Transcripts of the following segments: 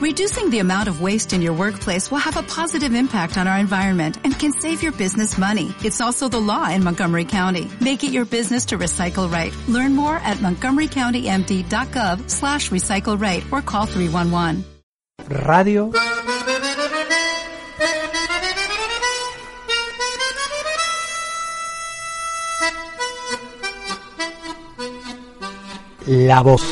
Reducing the amount of waste in your workplace will have a positive impact on our environment and can save your business money. It's also the law in Montgomery County. Make it your business to recycle right. Learn more at montgomerycountymd.gov slash recycle right or call 311. Radio. La voz.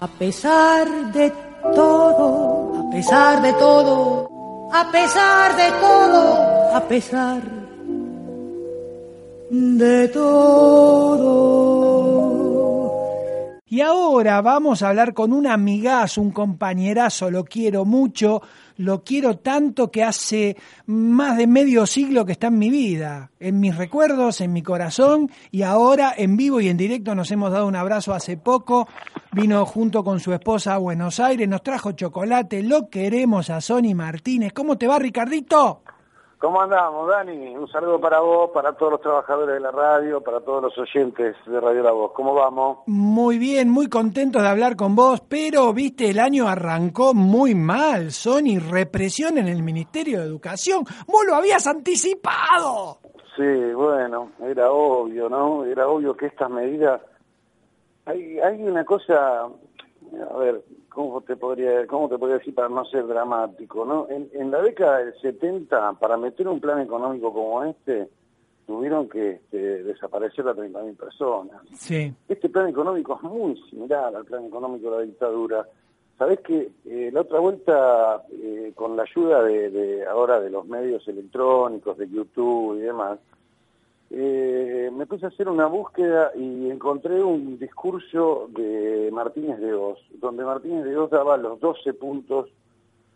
A pesar de todo, a pesar de todo, a pesar de todo, a pesar de todo. Ahora vamos a hablar con un amigazo, un compañerazo, lo quiero mucho, lo quiero tanto que hace más de medio siglo que está en mi vida, en mis recuerdos, en mi corazón, y ahora en vivo y en directo nos hemos dado un abrazo hace poco, vino junto con su esposa a Buenos Aires, nos trajo chocolate, lo queremos a Sony Martínez. ¿Cómo te va, Ricardito? ¿Cómo andamos, Dani? Un saludo para vos, para todos los trabajadores de la radio, para todos los oyentes de Radio La Voz. ¿Cómo vamos? Muy bien, muy contentos de hablar con vos, pero, viste, el año arrancó muy mal, Sony, represión en el Ministerio de Educación. Vos lo habías anticipado. Sí, bueno, era obvio, ¿no? Era obvio que estas medidas... Hay, hay una cosa, a ver, ¿cómo te podría cómo te podría decir para no ser dramático? no En, en la década del 70, para meter un plan económico como este, tuvieron que este, desaparecer a 30.000 personas. Sí. Este plan económico es muy similar al plan económico de la dictadura. Sabés que eh, la otra vuelta, eh, con la ayuda de, de ahora de los medios electrónicos, de YouTube y demás, eh, me puse a hacer una búsqueda y encontré un discurso de Martínez de Oz, donde Martínez de Oz daba los 12 puntos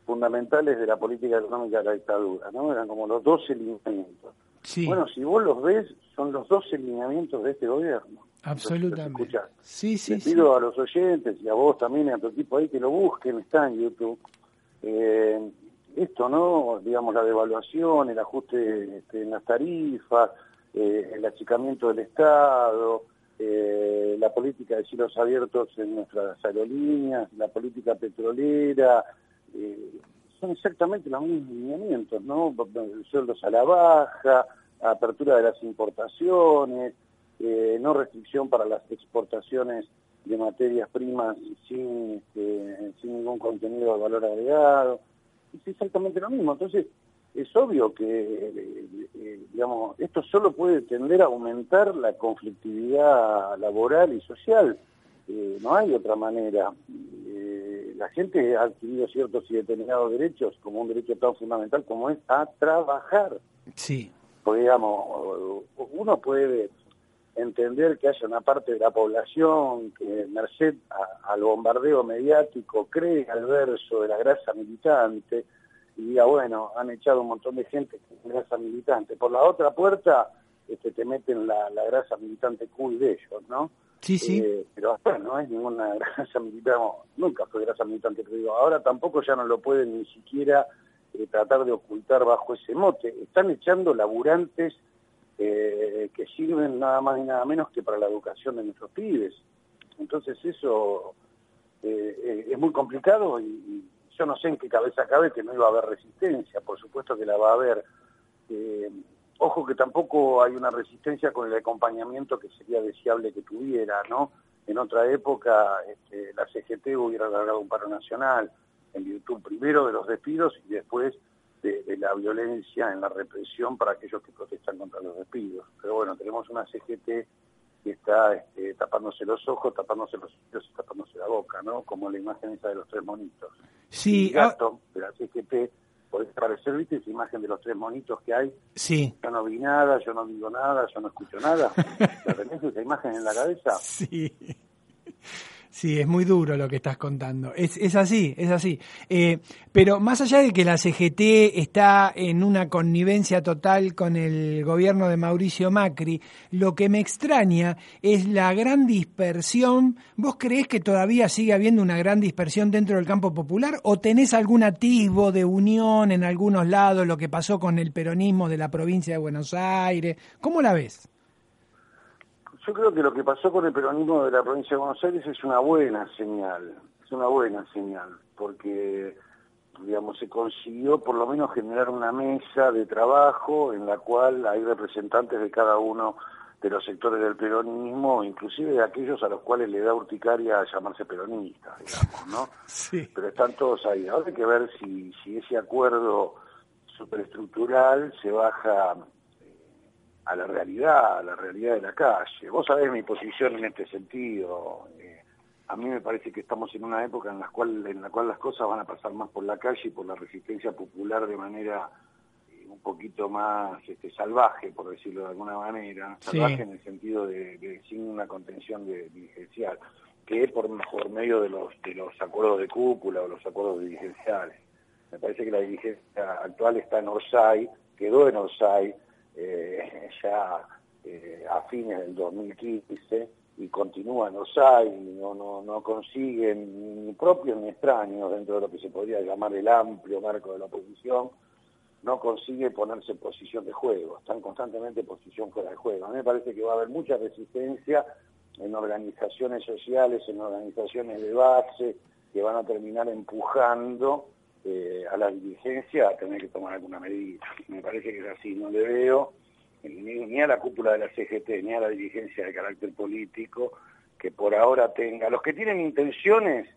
fundamentales de la política económica de la dictadura, ¿no? Eran como los 12 lineamientos. Sí. Bueno, si vos los ves, son los 12 lineamientos de este gobierno. Absolutamente. Sí, sí, Les sí. pido a los oyentes y a vos también y a tu equipo ahí que lo busquen, está en YouTube. Eh, esto, ¿no? Digamos, la devaluación, el ajuste este, en las tarifas, eh, el achicamiento del Estado, eh, la política de cielos abiertos en nuestras aerolíneas, la política petrolera, eh, son exactamente los mismos lineamientos, ¿no? Sueldos a la baja, apertura de las importaciones, eh, no restricción para las exportaciones de materias primas sin, este, sin ningún contenido de valor agregado. Es exactamente lo mismo. Entonces, es obvio que, eh, eh, digamos, esto solo puede tender a aumentar la conflictividad laboral y social. Eh, no hay otra manera. La gente ha adquirido ciertos y determinados derechos, como un derecho tan fundamental como es a trabajar. Sí. Porque, digamos, uno puede entender que haya una parte de la población que, merced a- al bombardeo mediático, cree al verso de la grasa militante y diga, bueno, han echado un montón de gente con grasa militante. Por la otra puerta este, te meten la, la grasa militante cool de ellos, ¿no? Sí, sí. Eh, pero hasta no es ninguna grasa militante, no, nunca fue grasa militante, pero digo, ahora tampoco ya no lo pueden ni siquiera eh, tratar de ocultar bajo ese mote. Están echando laburantes eh, que sirven nada más y nada menos que para la educación de nuestros pibes. Entonces eso eh, es muy complicado y, y yo no sé en qué cabeza cabe que no iba a haber resistencia, por supuesto que la va a haber. Eh, ojo que tampoco hay una resistencia con el acompañamiento que sería deseable que tuviera, ¿no? En otra época este, la CGT hubiera largado un paro nacional en virtud primero de los despidos y después de, de la violencia en la represión para aquellos que protestan contra los despidos. Pero bueno, tenemos una CGT que está este, tapándose los ojos, tapándose los oídos y tapándose la boca, ¿no? Como la imagen esa de los tres monitos. Sí, El ah, gato de la CGT, podés parecer, ¿viste? Esa imagen de los tres monitos que hay. sí. Yo no vi nada, yo no digo nada, yo no escucho nada. ¿La tenés esa imagen en la cabeza? Sí. Sí, es muy duro lo que estás contando. Es, es así, es así. Eh, pero más allá de que la CGT está en una connivencia total con el gobierno de Mauricio Macri, lo que me extraña es la gran dispersión. ¿Vos creés que todavía sigue habiendo una gran dispersión dentro del campo popular o tenés algún atisbo de unión en algunos lados, lo que pasó con el peronismo de la provincia de Buenos Aires? ¿Cómo la ves? Yo creo que lo que pasó con el peronismo de la provincia de Buenos Aires es una buena señal. Es una buena señal, porque digamos, se consiguió por lo menos generar una mesa de trabajo en la cual hay representantes de cada uno de los sectores del peronismo, inclusive de aquellos a los cuales le da urticaria llamarse peronistas, digamos, ¿no? Sí. Pero están todos ahí. Ahora hay que ver si, si ese acuerdo superestructural se baja a la realidad, a la realidad de la calle. Vos sabés mi posición en este sentido. Eh, a mí me parece que estamos en una época en la cual, en la cual las cosas van a pasar más por la calle y por la resistencia popular de manera un poquito más este, salvaje, por decirlo de alguna manera, salvaje en el sentido de, sin una contención de, dirigencial, que es por, por medio de los, de los acuerdos de cúpula o los acuerdos dirigenciales. Me parece que la dirigencia actual está en Orsay, quedó en Orsay eh, ya eh, a fines del 2015 y continúa en Orsay, no, no, no consiguen ni propios ni extraños dentro de lo que se podría llamar el amplio marco de la oposición, no consigue ponerse en posición de juego, están constantemente en posición fuera de juego. A mí me parece que va a haber mucha resistencia en organizaciones sociales, en organizaciones de base, que van a terminar empujando eh, a la dirigencia a tener que tomar alguna medida. Me parece que es así, no le veo ni, a la cúpula de la CGT, ni a la dirigencia de carácter político, que por ahora tenga. Los que tienen intenciones,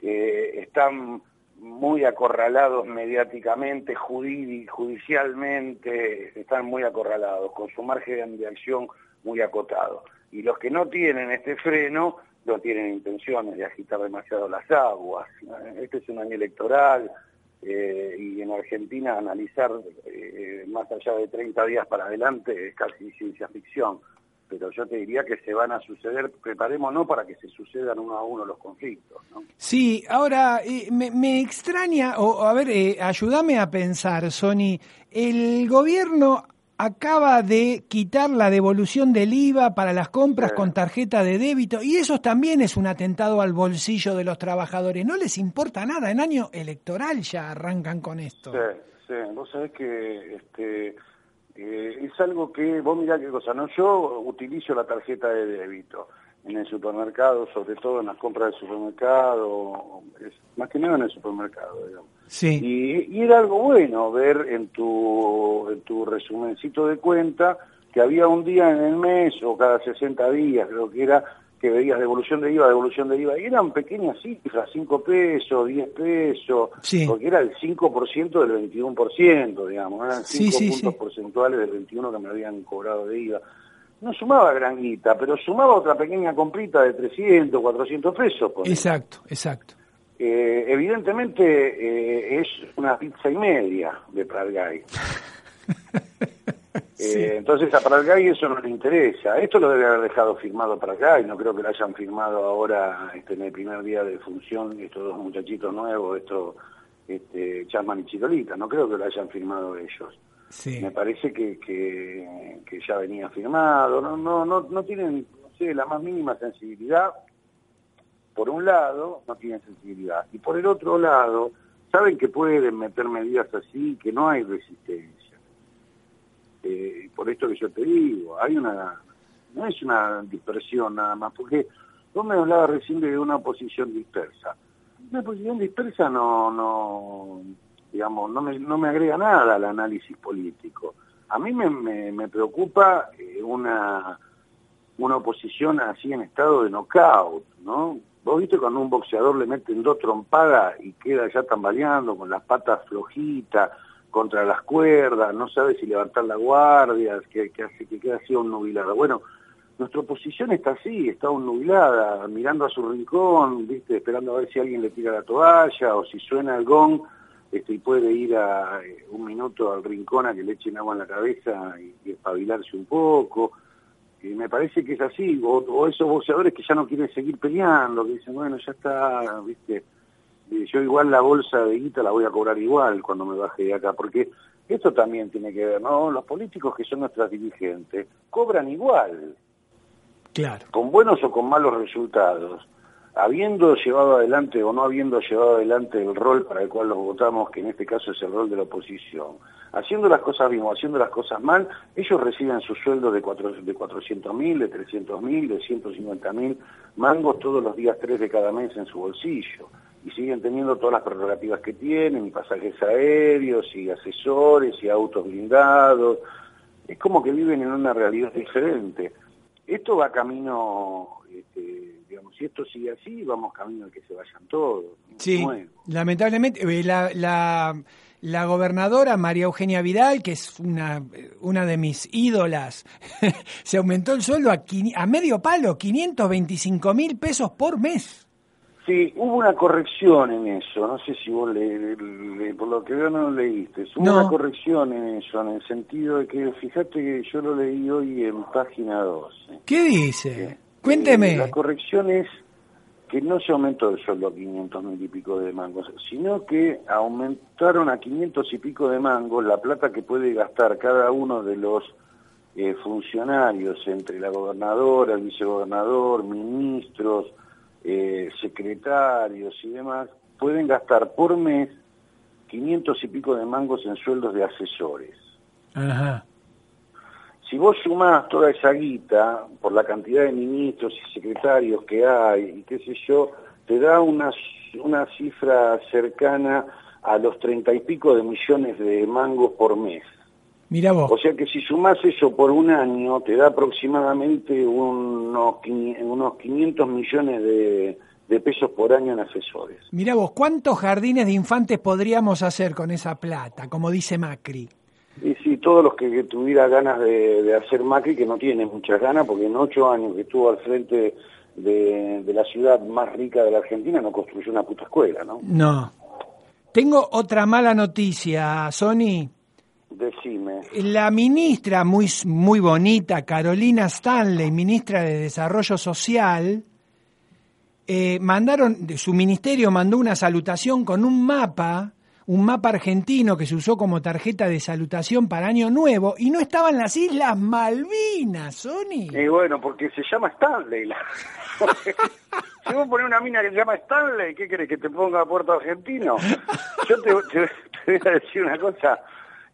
que están muy acorralados mediáticamente, judicialmente, están muy acorralados, con su margen de acción muy acotado. Y los que no tienen este freno, no tienen intenciones de agitar demasiado las aguas. Este es un año electoral eh, y en Argentina analizar eh, más allá de 30 días para adelante es casi ciencia ficción pero yo te diría que se van a suceder, preparémonos para que se sucedan uno a uno los conflictos. ¿no? Sí, ahora eh, me, extraña, o a ver, eh, ayúdame a pensar, Sony, el gobierno acaba de quitar la devolución del IVA para las compras con tarjeta de débito y eso también es un atentado al bolsillo de los trabajadores. No les importa nada, en año electoral ya arrancan con esto. Sí, sí, vos sabés que este, eh, es algo que, vos mirá qué cosa, ¿no? Yo utilizo la tarjeta de débito en el supermercado, sobre todo en las compras del supermercado, más que nada en el supermercado, digamos. Sí. Y, era algo bueno ver en tu, en tu resumencito de cuenta que había un día en el mes o cada 60 días, creo que era, que veías devolución de IVA, devolución de IVA, y eran pequeñas cifras, 5 pesos, 10 pesos, porque era el 5% del 21%, digamos, eran 5 puntos porcentuales del 21 que me habían cobrado de IVA. No sumaba gran guita, pero sumaba otra pequeña comprita de 300, 400 pesos. Exacto, exacto. Eh, evidentemente eh, es una pizza y media de Pradgay. Eh, entonces a Pradgay eso no le interesa. Esto lo debe haber dejado firmado Pradgay, no creo que lo hayan firmado ahora este, en el primer día de función estos dos muchachitos nuevos, estos este, Chasman y Chirolita, no creo que lo hayan firmado ellos. Me parece que, que, ya venía firmado, no, no, no, no tienen la más mínima sensibilidad, por un lado, no tienen sensibilidad, y por el otro lado, saben que pueden meter medidas así, que no hay resistencia. Eh, por esto que yo te digo, hay una, no es una dispersión nada más, porque vos me hablabas recién de una oposición dispersa. Una oposición dispersa no, no digamos, no me, no me agrega nada al análisis político. A mí me, me, preocupa eh, una, una oposición así en estado de knockout, ¿no? Vos viste cuando un boxeador le meten dos trompadas y queda ya tambaleando con las patas flojitas, contra las cuerdas, no sabe si levantar la guardia, que, que hace que queda así nubilada. Bueno, nuestra oposición está así, está nubilada, mirando a su rincón, viste, esperando a ver si alguien le tira la toalla o si suena el gong este, y puede ir a eh, un minuto al rincón a que le echen agua en la cabeza y, espabilarse un poco. Y me parece que es así, o, o, esos boxeadores que ya no quieren seguir peleando, que dicen, bueno, ya está, viste, yo igual la bolsa de guita la voy a cobrar igual cuando me baje de acá, porque esto también tiene que ver, ¿no? Los políticos que son nuestras dirigentes cobran igual. Claro. Con buenos o con malos resultados. Habiendo llevado adelante o no habiendo llevado adelante el rol para el cual los votamos, que en este caso es el rol de la oposición, haciendo las cosas bien o haciendo las cosas mal, ellos reciben sus sueldos de, cuatro, de 400 mil, de 300 mil, de 150 mil mangos todos los días tres de cada mes en su bolsillo. Y siguen teniendo todas las prerrogativas que tienen, y pasajes aéreos, y asesores, y autos blindados. Es como que viven en una realidad diferente. Esto va camino, este, digamos, si esto sigue así, vamos camino a que se vayan todos. Sí, lamentablemente, eh, la, la la gobernadora María Eugenia Vidal, que es una, una de mis ídolas, se aumentó el sueldo a, a medio palo, 525 mil pesos por mes. Sí, hubo una corrección en eso, no sé si vos le, por lo que veo no lo leíste, hubo una corrección en eso, en el sentido de que, fíjate que yo lo leí hoy en página 12. ¿Qué dice? Cuénteme. la corrección es que no se aumentó el sueldo a 500 mil y pico de mangos, sino que aumentaron a 500 y pico de mangos la plata que puede gastar cada uno de los eh, funcionarios, entre la gobernadora, el vicegobernador, ministros, eh, secretarios y demás, pueden gastar por mes 500 y pico de mangos en sueldos de asesores. Ajá. Si vos sumás toda esa guita por la cantidad de ministros y secretarios que hay y qué sé yo, te da una, una cifra cercana a los treinta y pico de millones de mangos por mes. Mira vos. O sea que si sumás eso por un año, te da aproximadamente unos, unos 500 millones de, de pesos por año en asesores. Mira vos, ¿cuántos jardines de infantes podríamos hacer con esa plata, como dice Macri? Todos los que, tuviera ganas de, hacer Macri, que no tiene muchas ganas, porque en ocho años que estuvo al frente de, la ciudad más rica de la Argentina no construyó una puta escuela, ¿no? No. Tengo otra mala noticia, Sony. Decime. La ministra muy, muy bonita, Carolina Stanley, ministra de Desarrollo Social, eh, mandaron, su ministerio mandó una salutación con un mapa un mapa argentino que se usó como tarjeta de salutación para Año Nuevo y no estaban las Islas Malvinas, Sony. Y bueno, porque se llama Stanley. si vos pones una mina que se llama Stanley, ¿qué crees? ¿Que te ponga a Puerto Argentino? Yo te, voy a decir una cosa.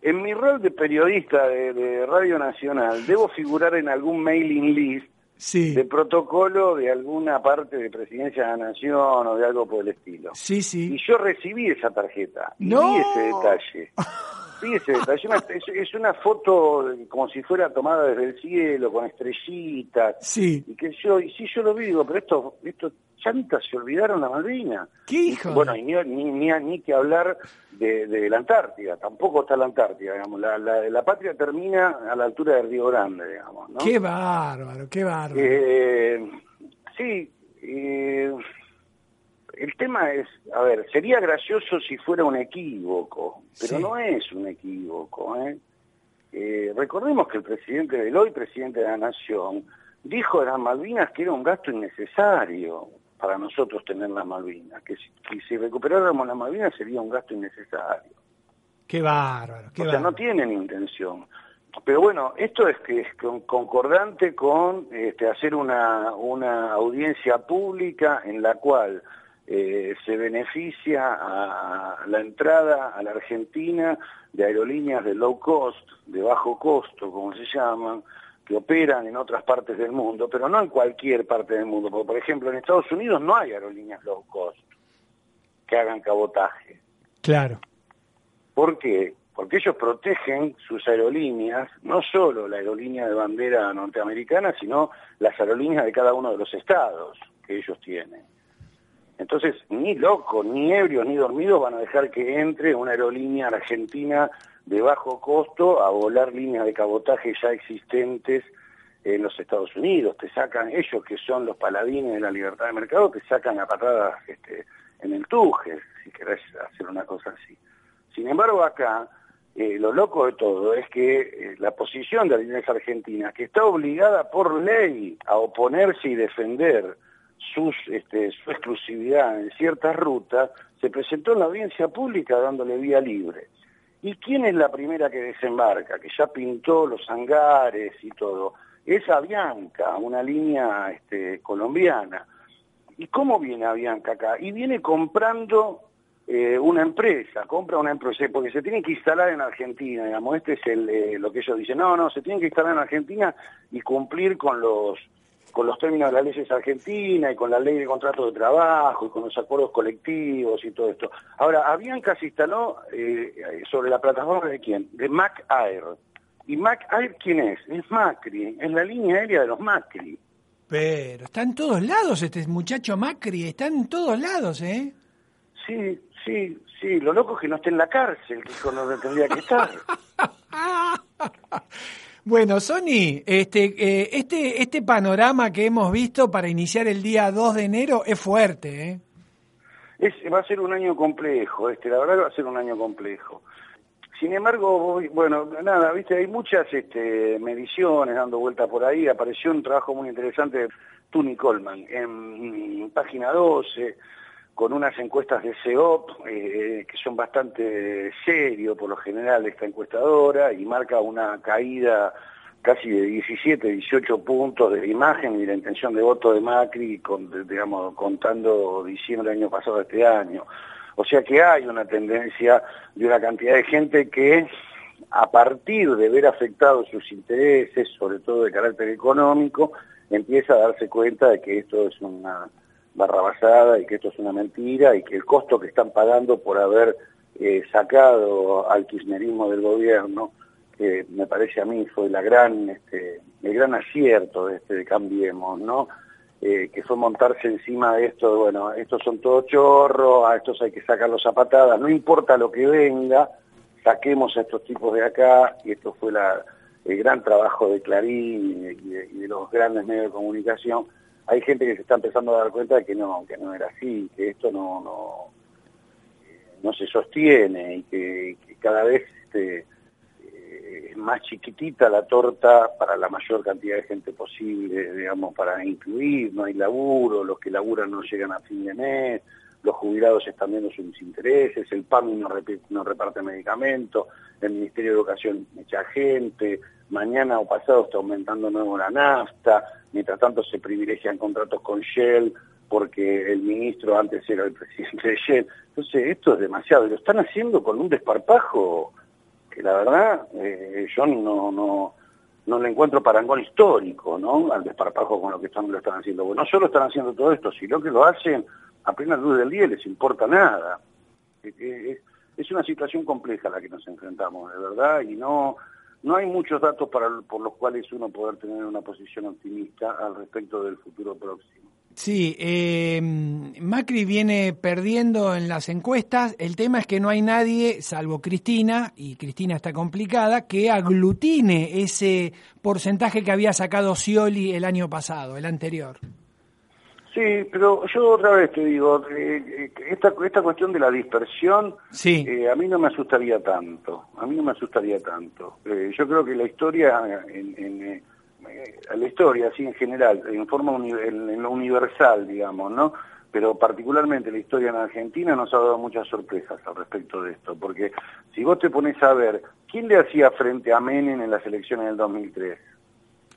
En mi rol de periodista de Radio Nacional, debo figurar en algún mailing list de protocolo de alguna parte de Presidencia de la Nación o de algo por el estilo. Sí, sí. Y yo recibí esa tarjeta y vi ese detalle. vi ese detalle. Es, una foto como si fuera tomada desde el cielo, con estrellitas. Sí. Y que yo, y sí, yo lo vi, digo, pero esto, esto chantas se olvidaron la Malvina. ¿Qué hijo? Bueno, y ni, ni, ni, que hablar de, la Antártida, tampoco está la Antártida, digamos. La, la, patria termina a la altura del Río Grande, digamos. ¿no? Qué bárbaro, qué bárbaro. Eh, sí, el tema es, a ver, sería gracioso si fuera un equívoco, pero no es un equívoco. ¿eh? ¿eh? recordemos que el presidente del hoy, presidente de la Nación, dijo de las Malvinas que era un gasto innecesario para nosotros tener las Malvinas, que si, si recuperáramos las Malvinas sería un gasto innecesario. Qué bárbaro, qué O sea, no tienen intención. Pero bueno, esto es que es concordante con este, hacer una, una audiencia pública en la cual eh, se beneficia a la entrada a la Argentina de aerolíneas de low cost, de bajo costo, como se llaman, que operan en otras partes del mundo, pero no en cualquier parte del mundo. Porque, por ejemplo, en Estados Unidos no hay aerolíneas low cost que hagan cabotaje. Claro. ¿Por qué? Porque ellos protegen sus aerolíneas, no solo la aerolínea de bandera norteamericana, sino las aerolíneas de cada uno de los estados que ellos tienen. Entonces, ni locos, ni ebrios, ni dormidos van a dejar que entre una aerolínea argentina de bajo costo a volar líneas de cabotaje ya existentes en los Estados Unidos. Te sacan, ellos que son los paladines de la libertad de mercado, te sacan a patadas este, en el tuje, si querés hacer una cosa así. Sin embargo, acá, eh, lo loco de todo es que eh, la posición de Líneas Argentinas, que está obligada por ley a oponerse y defender sus, este, su exclusividad en ciertas rutas, se presentó en la audiencia pública dándole vía libre. ¿Y quién es la primera que desembarca, que ya pintó los hangares y todo? Es Avianca, una línea este, colombiana. ¿Y cómo viene Avianca acá? Y viene comprando eh, una empresa, compra una empresa, porque se tiene que instalar en Argentina, digamos, este es el, eh, lo que ellos dicen, no, no, se tienen que instalar en Argentina y cumplir con los con los términos de las leyes argentinas y con la ley de contrato de trabajo y con los acuerdos colectivos y todo esto. Ahora, Avianca se instaló eh, sobre la plataforma de quién? De Mac Air. ¿Y Mac Air quién es? Es Macri, es la línea aérea de los Macri. Pero está en todos lados este muchacho Macri, está en todos lados, ¿eh? Sí, sí, sí, lo loco es que no esté en la cárcel, que es donde tendría que estar. Bueno, Sony, este, eh, este, este panorama que hemos visto para iniciar el día 2 de enero es fuerte, ¿eh? Es, va a ser un año complejo, este, la verdad va a ser un año complejo. Sin embargo, bueno, nada, viste, hay muchas este, mediciones dando vueltas por ahí. Apareció un trabajo muy interesante de Tuni Coleman en, página 12 con unas encuestas de CEOP eh, que son bastante serios por lo general esta encuestadora y marca una caída casi de 17, 18 puntos de imagen y la intención de voto de Macri, con, digamos, contando diciembre del año pasado este año. O sea que hay una tendencia de una cantidad de gente que a partir de ver afectados sus intereses, sobre todo de carácter económico, empieza a darse cuenta de que esto es una barrabasada y que esto es una mentira y que el costo que están pagando por haber eh, sacado al kirchnerismo del gobierno, que me parece a mí fue la gran, este, el gran acierto de este de Cambiemos, ¿no? Eh, que fue montarse encima de esto, bueno, estos son todos chorros, a estos hay que sacarlos a patadas, no importa lo que venga, saquemos a estos tipos de acá, y esto fue la, el gran trabajo de Clarín y de, los grandes medios de comunicación, hay gente que se está empezando a dar cuenta de que no, que no era así, que esto no, no, se sostiene y que, cada vez este, más chiquitita la torta para la mayor cantidad de gente posible, digamos, para incluir, no hay laburo, los que laburan no llegan a fin de mes, los jubilados están viendo sus intereses, el PAMI no reparte medicamentos, el Ministerio de Educación echa gente, mañana o pasado está aumentando nuevo la nafta, mientras tanto se privilegian contratos con Shell porque el ministro antes era el presidente de Shell. Entonces esto es demasiado, lo están haciendo con un desparpajo que la verdad eh, yo no, no, no le encuentro parangón histórico, ¿no? Al desparpajo con lo que están, lo están haciendo. Bueno, no solo están haciendo todo esto, sino que lo hacen a plena luz del día y les importa nada. Es una situación compleja la que nos enfrentamos, de verdad, y no, no hay muchos datos para, por los cuales uno poder tener una posición optimista al respecto del futuro próximo. Sí, eh, Macri viene perdiendo en las encuestas. El tema es que no hay nadie, salvo Cristina, y Cristina está complicada, que aglutine ese porcentaje que había sacado Scioli el año pasado, el anterior. Sí, pero yo otra vez te digo, eh, esta, esta cuestión de la dispersión, sí. Eh, a mí no me asustaría tanto, a mí no me asustaría tanto. Eh, yo creo que la historia en, la historia, así en general, en forma en, lo universal, digamos, ¿no? Pero particularmente la historia en Argentina nos ha dado muchas sorpresas al respecto de esto, porque si vos te pones a ver, ¿quién le hacía frente a Menem en las elecciones del 2003?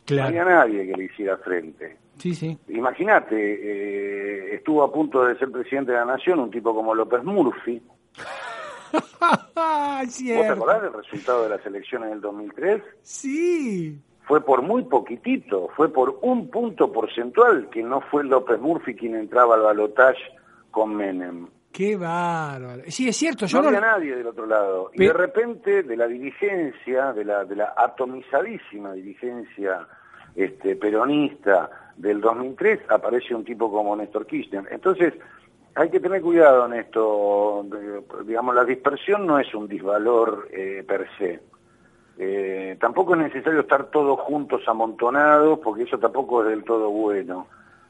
Claro. No había nadie que le hiciera frente. Sí, sí. Imagínate, eh, estuvo a punto de ser presidente de la Nación un tipo como López Murphy. ¿Vos te acordás del resultado de las elecciones del 2003? Sí fue por muy poquitito, fue por un punto porcentual que no fue López Murphy quien entraba al balotaje con Menem. Qué bárbaro. Sí, es cierto. Yo no había nadie del otro lado. Y de repente, de la dirigencia, de la, de la atomizadísima dirigencia este, peronista del 2003, aparece un tipo como Néstor Kirchner. Entonces, hay que tener cuidado en esto. Digamos, la dispersión no es un disvalor eh, per se. Eh, tampoco es necesario estar todos juntos amontonados, porque eso tampoco es del todo bueno.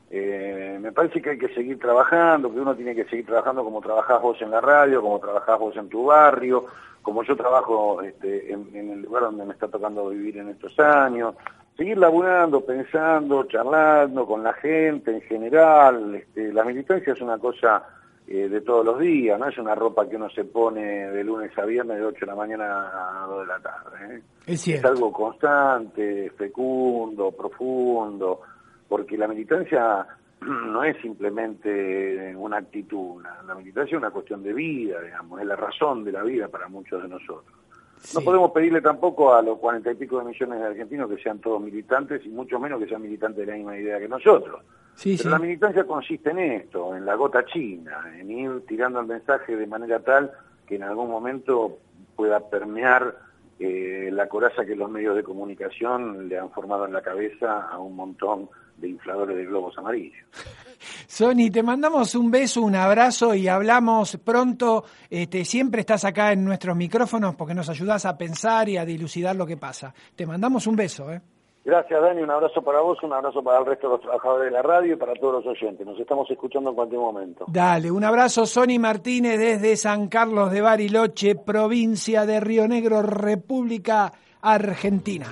Eh, me parece que hay que seguir trabajando, que uno tiene que seguir trabajando como trabajás vos en la radio, como trabajás vos en tu barrio, como yo trabajo este, en, el lugar donde me está tocando vivir en estos años. Seguir laburando, pensando, charlando con la gente en general. Este, la militancia es una cosa eh, de todos los días, no es una ropa que uno se pone de lunes a viernes de 8 de la mañana a 2 de la tarde. ¿eh? Es, algo constante, fecundo, profundo, porque la militancia no es simplemente una actitud, la militancia es una cuestión de vida, digamos, es la razón de la vida para muchos de nosotros. No podemos pedirle tampoco a los cuarenta y pico de millones de argentinos que sean todos militantes y mucho menos que sean militantes de la misma idea que nosotros. Pero la militancia consiste en esto, en la gota china, en ir tirando el mensaje de manera tal que en algún momento pueda permear eh, la coraza que los medios de comunicación le han formado en la cabeza a un montón de infladores de globos amarillos. Sony, te mandamos un beso, un abrazo y hablamos pronto. Este, siempre estás acá en nuestros micrófonos porque nos ayudas a pensar y a dilucidar lo que pasa. Te mandamos un beso. ¿eh? Gracias, Dani. Un abrazo para vos, un abrazo para el resto de los trabajadores de la radio y para todos los oyentes. Nos estamos escuchando en cualquier momento. Dale, un abrazo, Sony Martínez, desde San Carlos de Bariloche, provincia de Río Negro, República Argentina.